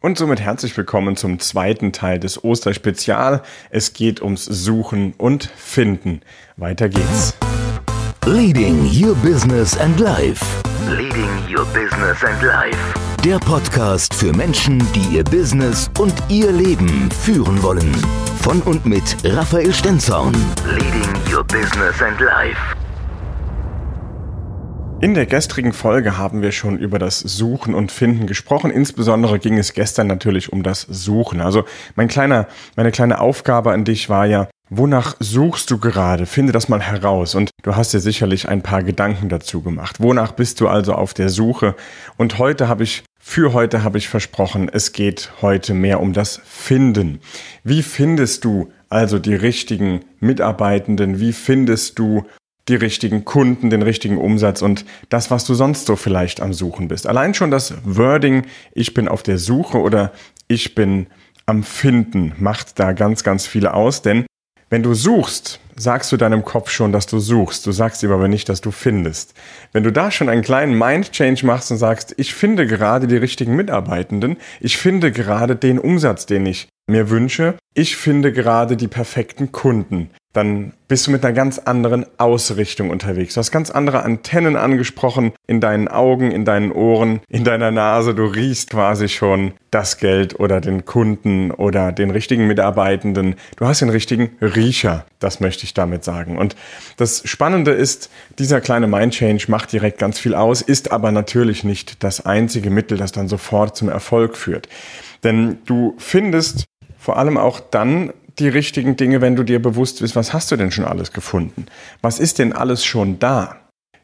Und somit herzlich willkommen zum zweiten Teil des Osterspezial. Es geht ums Suchen und Finden. Weiter geht's. Leading Your Business and Life. Leading Your Business and Life. Der Podcast für Menschen, die ihr Business und ihr Leben führen wollen. Von und mit Raphael Stenzorn. Leading Your Business and Life. In der gestrigen Folge haben wir schon über das Suchen und Finden gesprochen. Insbesondere ging es gestern natürlich um das Suchen. Also mein kleiner, meine kleine Aufgabe an dich war ja, wonach suchst du gerade? Finde das mal heraus. Und du hast dir sicherlich ein paar Gedanken dazu gemacht. Wonach bist du also auf der Suche? Und heute habe ich für heute habe ich versprochen, es geht heute mehr um das Finden. Wie findest du also die richtigen Mitarbeitenden? Wie findest du die richtigen Kunden, den richtigen Umsatz und das, was du sonst so vielleicht am Suchen bist. Allein schon das Wording, ich bin auf der Suche oder ich bin am Finden, macht da ganz, ganz viel aus, denn wenn du suchst, sagst du deinem Kopf schon, dass du suchst. Du sagst ihm aber nicht, dass du findest. Wenn du da schon einen kleinen Mind-Change machst und sagst, ich finde gerade die richtigen Mitarbeitenden, ich finde gerade den Umsatz, den ich mir wünsche, ich finde gerade die perfekten Kunden, dann bist du mit einer ganz anderen Ausrichtung unterwegs. Du hast ganz andere Antennen angesprochen in deinen Augen, in deinen Ohren, in deiner Nase. Du riechst quasi schon das Geld oder den Kunden oder den richtigen Mitarbeitenden. Du hast den richtigen Riecher. Das möchte ich damit sagen. Und das Spannende ist, dieser kleine Mind Change macht direkt ganz viel aus, ist aber natürlich nicht das einzige Mittel, das dann sofort zum Erfolg führt. Denn du findest vor allem auch dann die richtigen Dinge, wenn du dir bewusst bist, was hast du denn schon alles gefunden? Was ist denn alles schon da?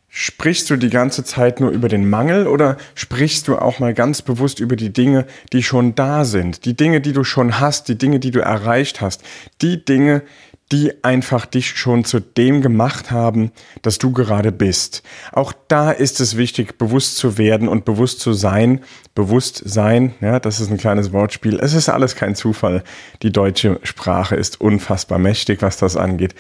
Sprichst du die ganze Zeit nur über den Mangel oder sprichst du auch mal ganz bewusst über die Dinge, die schon da sind, die Dinge, die du schon hast, die Dinge, die du erreicht hast, die Dinge, die einfach dich schon zu dem gemacht haben, dass du gerade bist. Auch da ist es wichtig, bewusst zu werden und bewusst zu sein. Bewusst sein, ja, das ist ein kleines Wortspiel. Es ist alles kein Zufall. Die deutsche Sprache ist unfassbar mächtig, was das angeht.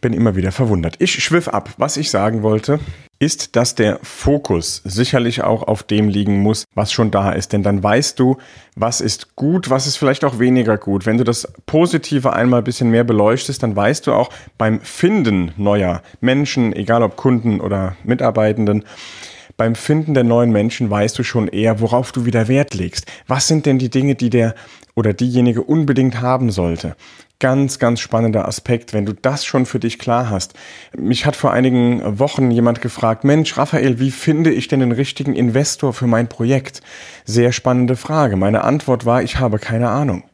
Bin immer wieder verwundert. Ich schwiff ab. Was ich sagen wollte, ist, dass der Fokus sicherlich auch auf dem liegen muss, was schon da ist. Denn dann weißt du, was ist gut, was ist vielleicht auch weniger gut. Wenn du das Positive einmal ein bisschen mehr beleuchtest, dann weißt du auch beim Finden neuer Menschen, egal ob Kunden oder Mitarbeitenden, beim Finden der neuen Menschen weißt du schon eher, worauf du wieder Wert legst. Was sind denn die Dinge, die der oder diejenige unbedingt haben sollte? Ganz, ganz spannender Aspekt, wenn du das schon für dich klar hast. Mich hat vor einigen Wochen jemand gefragt, Mensch, Raphael, wie finde ich denn den richtigen Investor für mein Projekt? Sehr spannende Frage. Meine Antwort war, ich habe keine Ahnung.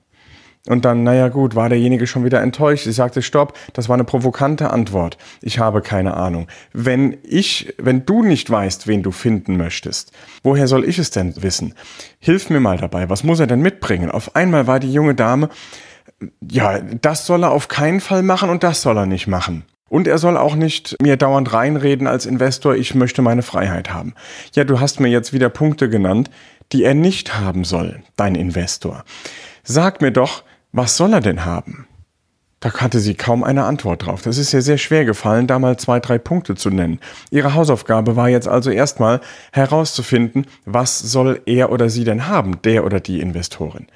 Und dann, naja gut, war derjenige schon wieder enttäuscht. Ich sagte, stopp, das war eine provokante Antwort. Ich habe keine Ahnung. Wenn ich, wenn du nicht weißt, wen du finden möchtest, woher soll ich es denn wissen? Hilf mir mal dabei. Was muss er denn mitbringen? Auf einmal war die junge Dame, ja, das soll er auf keinen Fall machen und das soll er nicht machen. Und er soll auch nicht mir dauernd reinreden als Investor, ich möchte meine Freiheit haben. Ja, du hast mir jetzt wieder Punkte genannt, die er nicht haben soll, dein Investor. Sag mir doch, was soll er denn haben? Da hatte sie kaum eine Antwort drauf. Das ist ihr sehr schwer gefallen, da mal zwei, drei Punkte zu nennen. Ihre Hausaufgabe war jetzt also erstmal herauszufinden, was soll er oder sie denn haben, der oder die Investorin.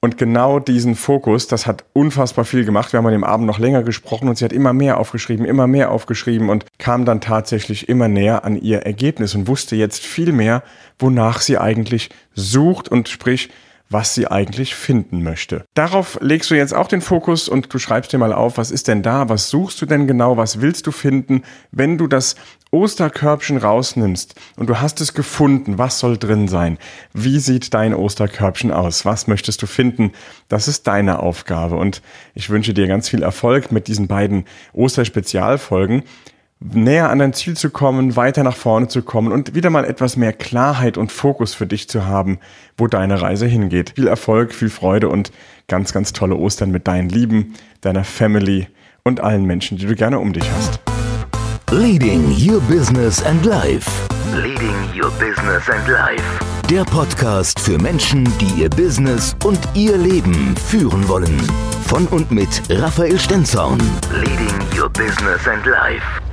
Und genau diesen Fokus, das hat unfassbar viel gemacht. Wir haben an dem Abend noch länger gesprochen und sie hat immer mehr aufgeschrieben, immer mehr aufgeschrieben und kam dann tatsächlich immer näher an ihr Ergebnis und wusste jetzt viel mehr, wonach sie eigentlich sucht und sprich, was sie eigentlich finden möchte. Darauf legst du jetzt auch den Fokus und du schreibst dir mal auf, was ist denn da, was suchst du denn genau, was willst du finden, wenn du das Osterkörbchen rausnimmst und du hast es gefunden, was soll drin sein? Wie sieht dein Osterkörbchen aus? Was möchtest du finden? Das ist deine Aufgabe und ich wünsche dir ganz viel Erfolg mit diesen beiden Osterspezialfolgen näher an dein Ziel zu kommen, weiter nach vorne zu kommen und wieder mal etwas mehr Klarheit und Fokus für dich zu haben, wo deine Reise hingeht. Viel Erfolg, viel Freude und ganz, ganz tolle Ostern mit deinen Lieben, deiner Family und allen Menschen, die du gerne um dich hast. Leading Your Business and Life. Leading Your Business and Life. Der Podcast für Menschen, die ihr Business und ihr Leben führen wollen. Von und mit Raphael Stenzorn. Leading Your Business and Life.